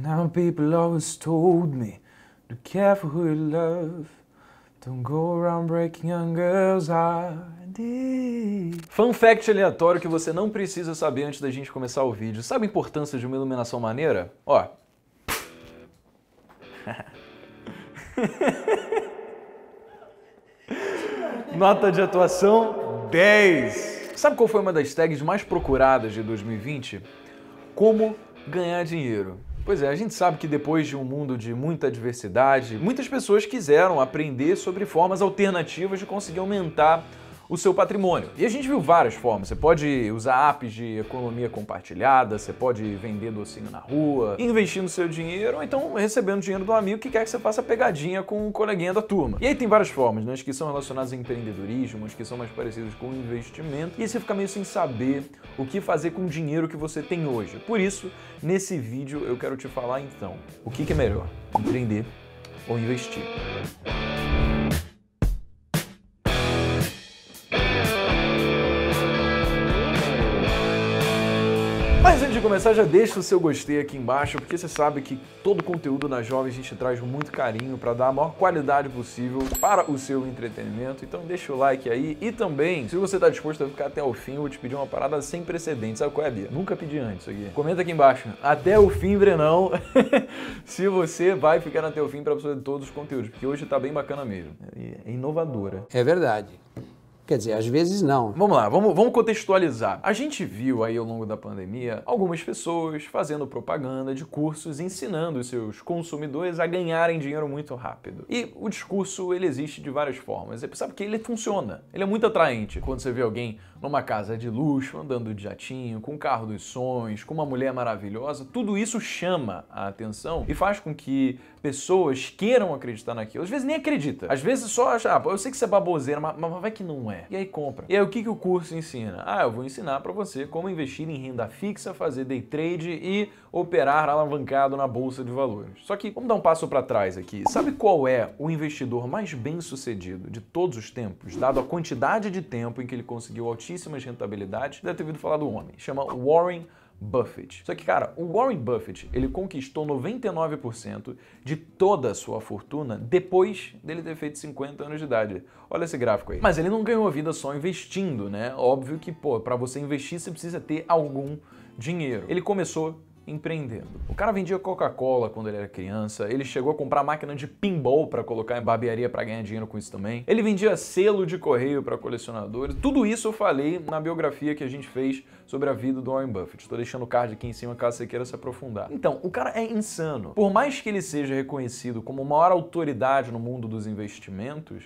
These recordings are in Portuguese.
Now people always told me to careful who you love. Don't go around breaking young girls' hearts. Fun fact aleatório que você não precisa saber antes da gente começar o vídeo. Sabe a importância de uma iluminação maneira? Ó. Nota de atuação 10. Sabe qual foi uma das tags mais procuradas de 2020? Como ganhar dinheiro. Pois é, a gente sabe que depois de um mundo de muita diversidade, muitas pessoas quiseram aprender sobre formas alternativas de conseguir aumentar o seu patrimônio. E a gente viu várias formas. Você pode usar apps de economia compartilhada, você pode vender docinho na rua, investir no seu dinheiro, ou então recebendo dinheiro do amigo que quer que você faça pegadinha com o coleguinha da turma. E aí tem várias formas, né? As que são relacionadas a empreendedorismo, as que são mais parecidas com investimento, e aí você fica meio sem saber o que fazer com o dinheiro que você tem hoje. Por isso, nesse vídeo eu quero te falar então, o que, que é melhor, empreender ou investir. Começar, já deixa o seu gostei aqui embaixo, porque você sabe que todo conteúdo na Jovem a gente traz com muito carinho para dar a maior qualidade possível para o seu entretenimento. Então deixa o like aí e também, se você está disposto a ficar até o fim, eu vou te pedir uma parada sem precedentes. Sabe qual é, Bia? Nunca pedi antes isso aqui. Comenta aqui embaixo, até o fim, Brenão, se você vai ficar até o fim para absorver todos os conteúdos, porque hoje tá bem bacana mesmo. É inovadora. É verdade. Quer dizer, às vezes não. Vamos lá, vamos, vamos contextualizar. A gente viu aí ao longo da pandemia algumas pessoas fazendo propaganda de cursos ensinando seus consumidores a ganharem dinheiro muito rápido. E o discurso ele existe de várias formas. Você sabe que ele funciona, ele é muito atraente. Quando você vê alguém numa casa de luxo, andando de jatinho, com o carro dos sonhos, com uma mulher maravilhosa, tudo isso chama a atenção e faz com que pessoas queiram acreditar naquilo. Às vezes nem acredita. Às vezes só acha, ah, eu sei que você é baboseira, mas, mas vai que não é. E aí compra. E aí o que, que o curso ensina? Ah, eu vou ensinar para você como investir em renda fixa, fazer day trade e operar alavancado na bolsa de valores. Só que vamos dar um passo para trás aqui. Sabe qual é o investidor mais bem sucedido de todos os tempos, dado a quantidade de tempo em que ele conseguiu altíssimas rentabilidades? Deve ter ouvido falar do homem. Chama Warren Buffett. Só que, cara, o Warren Buffett, ele conquistou 99% de toda a sua fortuna depois dele ter feito 50 anos de idade. Olha esse gráfico aí. Mas ele não ganhou a vida só investindo, né? Óbvio que, pô, para você investir você precisa ter algum dinheiro. Ele começou empreendendo. O cara vendia Coca-Cola quando ele era criança, ele chegou a comprar máquina de pinball para colocar em barbearia para ganhar dinheiro com isso também. Ele vendia selo de correio para colecionadores. Tudo isso eu falei na biografia que a gente fez sobre a vida do Warren Buffett. Estou deixando o card aqui em cima caso você queira se aprofundar. Então, o cara é insano. Por mais que ele seja reconhecido como maior autoridade no mundo dos investimentos,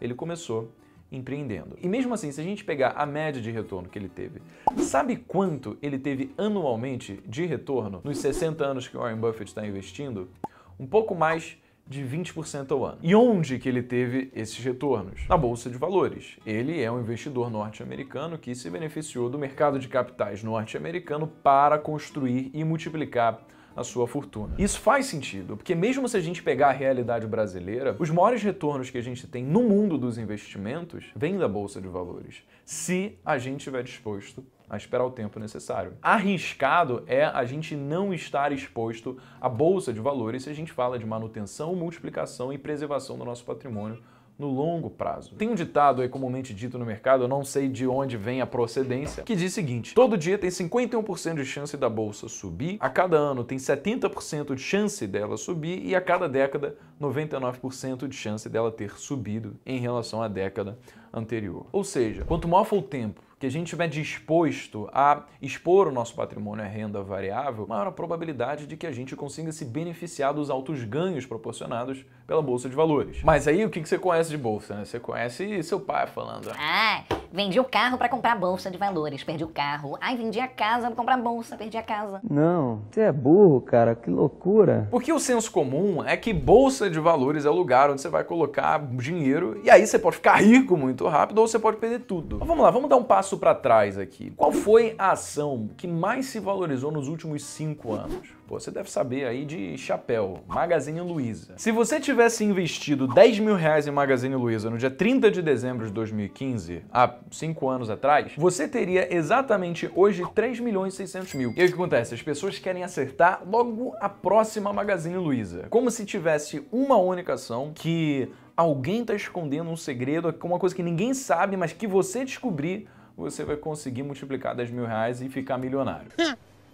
ele começou empreendendo. E mesmo assim, se a gente pegar a média de retorno que ele teve, sabe quanto ele teve anualmente de retorno nos 60 anos que Warren Buffett está investindo? Um pouco mais de 20% ao ano. E onde que ele teve esses retornos? Na bolsa de valores. Ele é um investidor norte-americano que se beneficiou do mercado de capitais norte-americano para construir e multiplicar a sua fortuna. Isso faz sentido, porque mesmo se a gente pegar a realidade brasileira, os maiores retornos que a gente tem no mundo dos investimentos vêm da bolsa de valores, se a gente estiver disposto a esperar o tempo necessário. Arriscado é a gente não estar exposto à bolsa de valores se a gente fala de manutenção, multiplicação e preservação do nosso patrimônio no longo prazo. Tem um ditado aí comumente dito no mercado, eu não sei de onde vem a procedência, que diz o seguinte: todo dia tem 51% de chance da bolsa subir, a cada ano tem 70% de chance dela subir e a cada década 99% de chance dela ter subido em relação à década anterior. Ou seja, quanto maior for o tempo que a gente estiver disposto a expor o nosso patrimônio à renda variável, maior a probabilidade de que a gente consiga se beneficiar dos altos ganhos proporcionados pela Bolsa de Valores. Mas aí o que você conhece de Bolsa? Né? Você conhece seu pai falando. Ah, vendi o carro para comprar Bolsa de Valores, perdi o carro. Ai, vendi a casa para comprar Bolsa, perdi a casa. Não, você é burro, cara, que loucura. Porque o senso comum é que Bolsa de Valores é o lugar onde você vai colocar dinheiro e aí você pode ficar rico muito rápido ou você pode perder tudo. Mas vamos lá, vamos dar um passo passo para trás aqui. Qual foi a ação que mais se valorizou nos últimos cinco anos? Pô, você deve saber aí de chapéu, Magazine Luiza. Se você tivesse investido 10 mil reais em Magazine Luiza no dia 30 de dezembro de 2015, há 5 anos atrás, você teria exatamente hoje 3 milhões e 600 mil. E aí o que acontece? As pessoas querem acertar logo a próxima Magazine Luiza. Como se tivesse uma única ação que alguém está escondendo um segredo, uma coisa que ninguém sabe, mas que você descobrir, você vai conseguir multiplicar 10 mil reais e ficar milionário.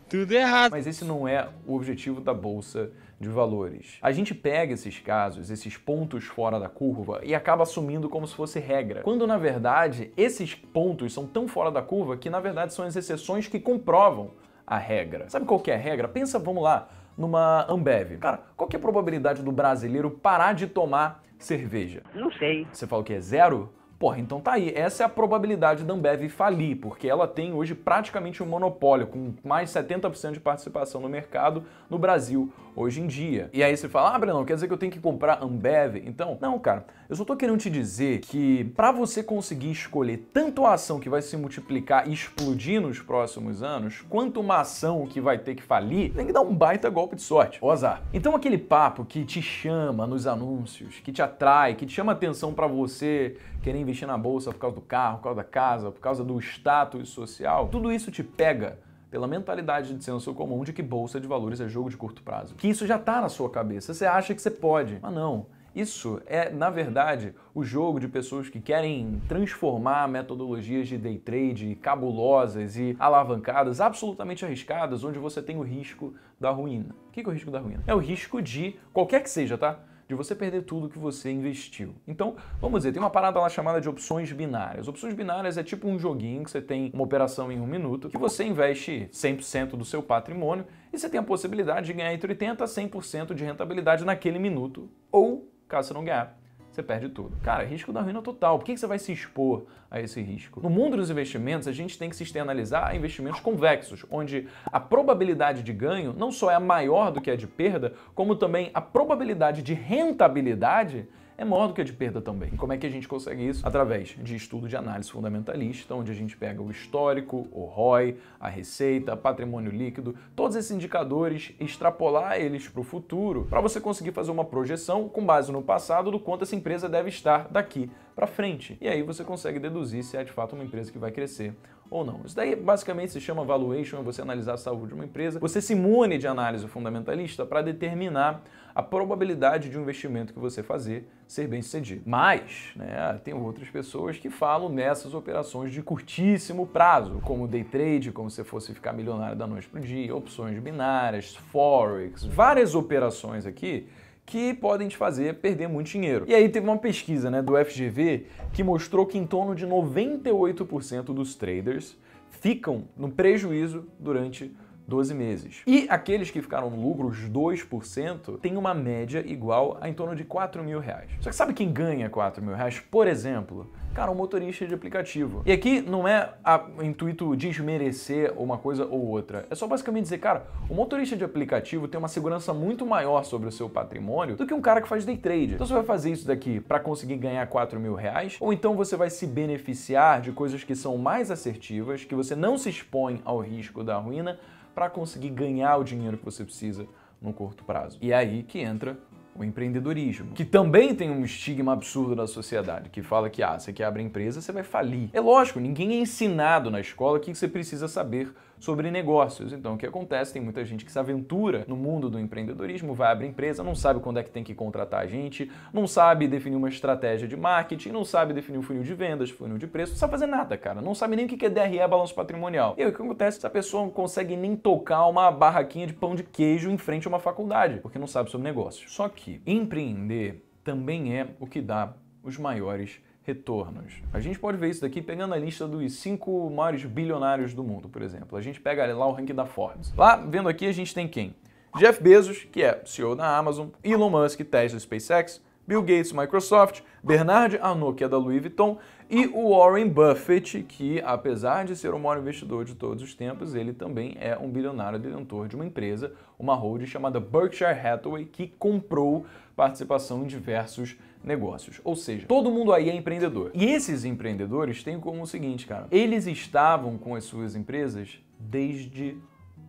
Tudo errado. Mas esse não é o objetivo da bolsa de valores. A gente pega esses casos, esses pontos fora da curva e acaba assumindo como se fosse regra. Quando na verdade esses pontos são tão fora da curva que na verdade são as exceções que comprovam a regra. Sabe qual que é a regra? Pensa, vamos lá, numa Ambev. Cara, qual que é a probabilidade do brasileiro parar de tomar cerveja? Não sei. Você fala que é zero? Porra, então tá aí. Essa é a probabilidade da Ambev falir, porque ela tem hoje praticamente um monopólio, com mais de 70% de participação no mercado no Brasil hoje em dia. E aí você fala, ah, Breno, quer dizer que eu tenho que comprar Ambev? Então, não, cara. Eu só tô querendo te dizer que para você conseguir escolher tanto a ação que vai se multiplicar e explodir nos próximos anos, quanto uma ação que vai ter que falir, tem que dar um baita golpe de sorte. Ô azar. Então aquele papo que te chama nos anúncios, que te atrai, que te chama atenção para você querer investir na bolsa por causa do carro, por causa da casa, por causa do status social, tudo isso te pega pela mentalidade de senso comum de que bolsa de valores é jogo de curto prazo. Que isso já está na sua cabeça, você acha que você pode, mas não. Isso é, na verdade, o jogo de pessoas que querem transformar metodologias de day trade cabulosas e alavancadas, absolutamente arriscadas, onde você tem o risco da ruína. O que é o risco da ruína? É o risco de qualquer que seja, tá? de você perder tudo que você investiu. Então, vamos dizer, tem uma parada lá chamada de opções binárias. Opções binárias é tipo um joguinho que você tem uma operação em um minuto, que você investe 100% do seu patrimônio e você tem a possibilidade de ganhar entre 80% a 100% de rentabilidade naquele minuto, ou, caso você não ganhar, você perde tudo. Cara, risco da ruína total. Por que você vai se expor a esse risco? No mundo dos investimentos, a gente tem que se externalizar a investimentos convexos, onde a probabilidade de ganho não só é maior do que a de perda, como também a probabilidade de rentabilidade é maior do que a de perda também. E como é que a gente consegue isso? Através de estudo de análise fundamentalista, onde a gente pega o histórico, o ROI, a receita, patrimônio líquido, todos esses indicadores, extrapolar eles para o futuro, para você conseguir fazer uma projeção com base no passado do quanto essa empresa deve estar daqui para frente. E aí você consegue deduzir se é de fato uma empresa que vai crescer ou não. Isso daí basicamente se chama valuation, é você analisar a saúde de uma empresa. Você se imune de análise fundamentalista para determinar a probabilidade de um investimento que você fazer ser bem sucedido. Mas, né, tem outras pessoas que falam nessas operações de curtíssimo prazo, como day trade, como se fosse ficar milionário da noite para o dia, opções binárias, forex, várias operações aqui que podem te fazer perder muito dinheiro. E aí teve uma pesquisa né, do FGV que mostrou que em torno de 98% dos traders ficam no prejuízo durante 12 meses. E aqueles que ficaram no lucro, os 2%, tem uma média igual a em torno de 4 mil reais. Só que sabe quem ganha 4 mil reais? Por exemplo, cara, um motorista de aplicativo. E aqui não é a, o intuito desmerecer uma coisa ou outra. É só basicamente dizer, cara, o motorista de aplicativo tem uma segurança muito maior sobre o seu patrimônio do que um cara que faz day trade. Então você vai fazer isso daqui para conseguir ganhar 4 mil reais, ou então você vai se beneficiar de coisas que são mais assertivas, que você não se expõe ao risco da ruína, para conseguir ganhar o dinheiro que você precisa no curto prazo. E é aí que entra o empreendedorismo, que também tem um estigma absurdo na sociedade, que fala que ah, você quer abrir empresa, você vai falir. É lógico, ninguém é ensinado na escola que você precisa saber sobre negócios. Então, o que acontece? Tem muita gente que se aventura no mundo do empreendedorismo, vai abrir empresa, não sabe quando é que tem que contratar a gente, não sabe definir uma estratégia de marketing, não sabe definir um funil de vendas, funil de preço, não sabe fazer nada, cara. Não sabe nem o que é DRE, balanço patrimonial. E aí, o que acontece? Essa pessoa não consegue nem tocar uma barraquinha de pão de queijo em frente a uma faculdade, porque não sabe sobre negócio. Só que empreender também é o que dá os maiores retornos. A gente pode ver isso daqui pegando a lista dos cinco maiores bilionários do mundo, por exemplo. A gente pega lá o ranking da Forbes. Lá, vendo aqui, a gente tem quem? Jeff Bezos, que é CEO da Amazon, Elon Musk, Tesla, SpaceX, Bill Gates, Microsoft, Bernard Arnault, que é da Louis Vuitton, e o Warren Buffett, que apesar de ser o maior investidor de todos os tempos, ele também é um bilionário detentor de uma empresa, uma holding chamada Berkshire Hathaway, que comprou participação em diversos negócios. Ou seja, todo mundo aí é empreendedor. E esses empreendedores têm como o seguinte, cara, eles estavam com as suas empresas desde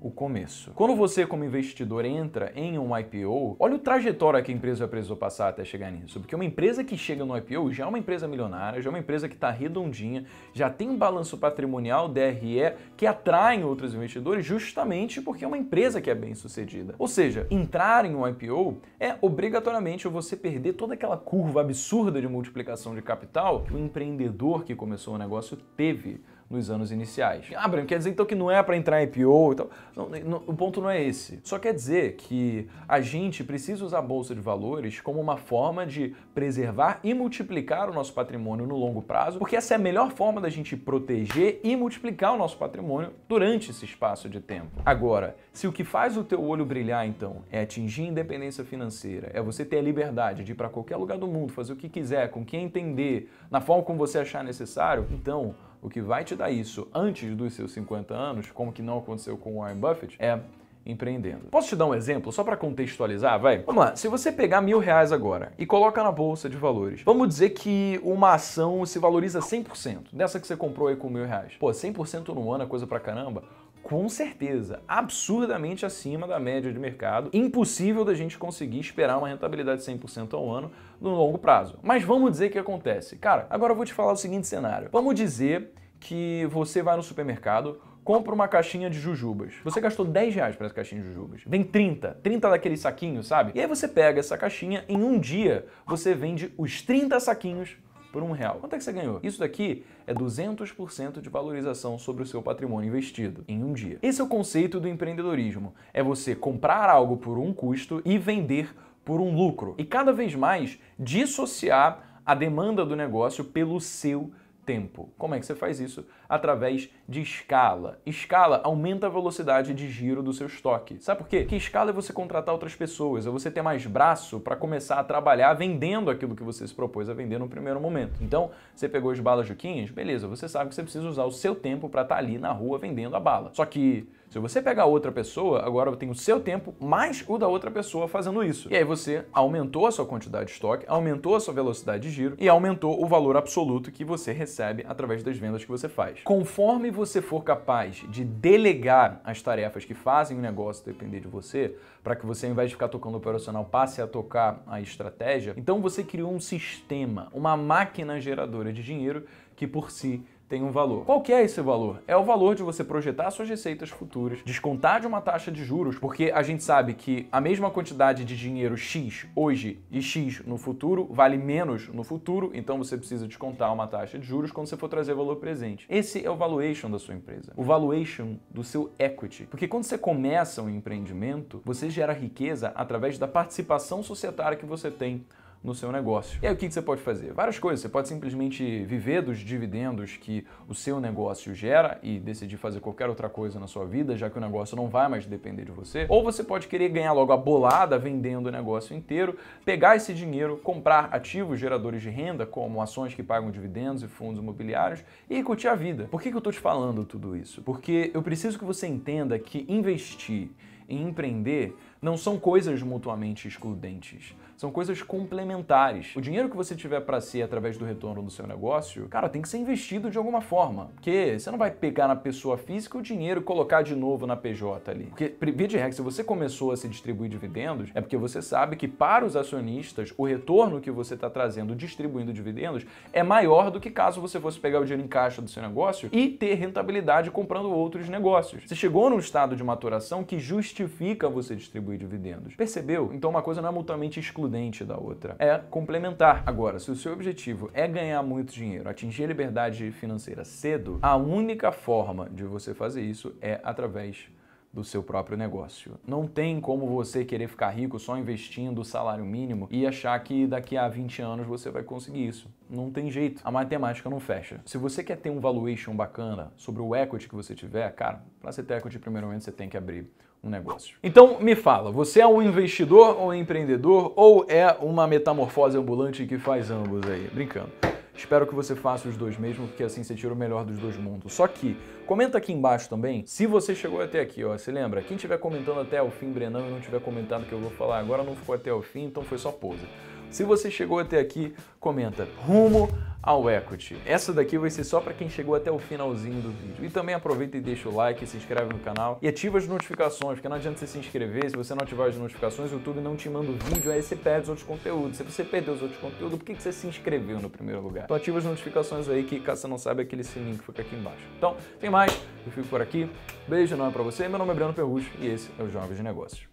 o começo. Quando você, como investidor, entra em um IPO, olha o trajetória que a empresa precisou passar até chegar nisso. Porque uma empresa que chega no IPO já é uma empresa milionária, já é uma empresa que está redondinha, já tem um balanço patrimonial, DRE, que atrai outros investidores justamente porque é uma empresa que é bem sucedida. Ou seja, entrar em um IPO é obrigatoriamente você perder toda aquela curva absurda de multiplicação de capital que o empreendedor que começou o negócio teve nos anos iniciais. Ah, Bruno, quer dizer então que não é para entrar em IPO e tal? Não, não, o ponto não é esse. Só quer dizer que a gente precisa usar a bolsa de valores como uma forma de preservar e multiplicar o nosso patrimônio no longo prazo, porque essa é a melhor forma da gente proteger e multiplicar o nosso patrimônio durante esse espaço de tempo. Agora, se o que faz o teu olho brilhar então é atingir independência financeira, é você ter a liberdade de ir para qualquer lugar do mundo, fazer o que quiser, com quem entender, na forma como você achar necessário, então o que vai te dar isso antes dos seus 50 anos, como que não aconteceu com o Warren Buffett, é empreendendo. Posso te dar um exemplo só para contextualizar? Vai. Vamos lá. Se você pegar mil reais agora e coloca na bolsa de valores, vamos dizer que uma ação se valoriza 100%, dessa que você comprou aí com mil reais. Pô, 100% no ano é coisa pra caramba com certeza, absurdamente acima da média de mercado. Impossível da gente conseguir esperar uma rentabilidade de 100% ao ano no longo prazo. Mas vamos dizer que acontece. Cara, agora eu vou te falar o seguinte cenário. Vamos dizer que você vai no supermercado, compra uma caixinha de jujubas. Você gastou 10 reais para essa caixinha de jujubas. Vem 30, 30 daqueles saquinhos, sabe? E aí você pega essa caixinha, em um dia você vende os 30 saquinhos por um real. Quanto é que você ganhou? Isso daqui é 200% de valorização sobre o seu patrimônio investido em um dia. Esse é o conceito do empreendedorismo. É você comprar algo por um custo e vender por um lucro. E cada vez mais dissociar a demanda do negócio pelo seu tempo. Como é que você faz isso? Através de escala. Escala aumenta a velocidade de giro do seu estoque. Sabe por quê? Que escala é você contratar outras pessoas, é você ter mais braço para começar a trabalhar vendendo aquilo que você se propôs a vender no primeiro momento. Então, você pegou as balas Juquinhas, beleza, você sabe que você precisa usar o seu tempo para estar tá ali na rua vendendo a bala. Só que se você pegar outra pessoa, agora tem o seu tempo mais o da outra pessoa fazendo isso. E aí você aumentou a sua quantidade de estoque, aumentou a sua velocidade de giro e aumentou o valor absoluto que você recebe através das vendas que você faz. Conforme você for capaz de delegar as tarefas que fazem o negócio depender de você, para que você, ao invés de ficar tocando o operacional, passe a tocar a estratégia, então você criou um sistema, uma máquina geradora de dinheiro que por si tem um valor. Qual que é esse valor? É o valor de você projetar suas receitas futuras, descontar de uma taxa de juros, porque a gente sabe que a mesma quantidade de dinheiro X hoje e X no futuro vale menos no futuro, então você precisa descontar uma taxa de juros quando você for trazer valor presente. Esse é o valuation da sua empresa, o valuation do seu equity. Porque quando você começa um empreendimento, você gera riqueza através da participação societária que você tem no seu negócio. E aí o que você pode fazer? Várias coisas. Você pode simplesmente viver dos dividendos que o seu negócio gera e decidir fazer qualquer outra coisa na sua vida, já que o negócio não vai mais depender de você. Ou você pode querer ganhar logo a bolada vendendo o negócio inteiro, pegar esse dinheiro, comprar ativos geradores de renda, como ações que pagam dividendos e fundos imobiliários, e curtir a vida. Por que, eu estou te falando tudo isso? Porque eu preciso que você entenda que investir em empreender não são coisas mutuamente excludentes são coisas complementares. O dinheiro que você tiver para si através do retorno do seu negócio, cara, tem que ser investido de alguma forma. Porque você não vai pegar na pessoa física o dinheiro e colocar de novo na PJ ali. Porque, via de regra, se você começou a se distribuir dividendos, é porque você sabe que para os acionistas, o retorno que você está trazendo distribuindo dividendos é maior do que caso você fosse pegar o dinheiro em caixa do seu negócio e ter rentabilidade comprando outros negócios. Você chegou num estado de maturação que justifica você distribuir dividendos. Percebeu? Então uma coisa não é mutuamente exclusiva excludente da outra. É complementar. Agora, se o seu objetivo é ganhar muito dinheiro, atingir a liberdade financeira cedo, a única forma de você fazer isso é através do seu próprio negócio. Não tem como você querer ficar rico só investindo o salário mínimo e achar que daqui a 20 anos você vai conseguir isso. Não tem jeito. A matemática não fecha. Se você quer ter um valuation bacana sobre o equity que você tiver, cara, para você ter equity, primeiramente você tem que abrir um negócio. Então me fala, você é um investidor ou um empreendedor ou é uma metamorfose ambulante que faz ambos aí? Brincando. Espero que você faça os dois mesmo, porque assim você tira o melhor dos dois mundos. Só que, comenta aqui embaixo também, se você chegou até aqui, ó, se lembra? Quem estiver comentando até o fim, Brenão, e não tiver comentado o que eu vou falar agora, não ficou até o fim, então foi só pose. Se você chegou até aqui, comenta rumo ao equity. Essa daqui vai ser só para quem chegou até o finalzinho do vídeo. E também aproveita e deixa o like, se inscreve no canal e ativa as notificações, porque não adianta você se inscrever, se você não ativar as notificações, o YouTube não te manda o vídeo, aí você perde os outros conteúdos. Se você perdeu os outros conteúdos, por que você se inscreveu no primeiro lugar? Então ativa as notificações aí, que caso você não saiba, é aquele sininho que fica aqui embaixo. Então, tem mais, eu fico por aqui. Beijo enorme para você, meu nome é Breno Perrucho e esse é o Jovens de Negócios.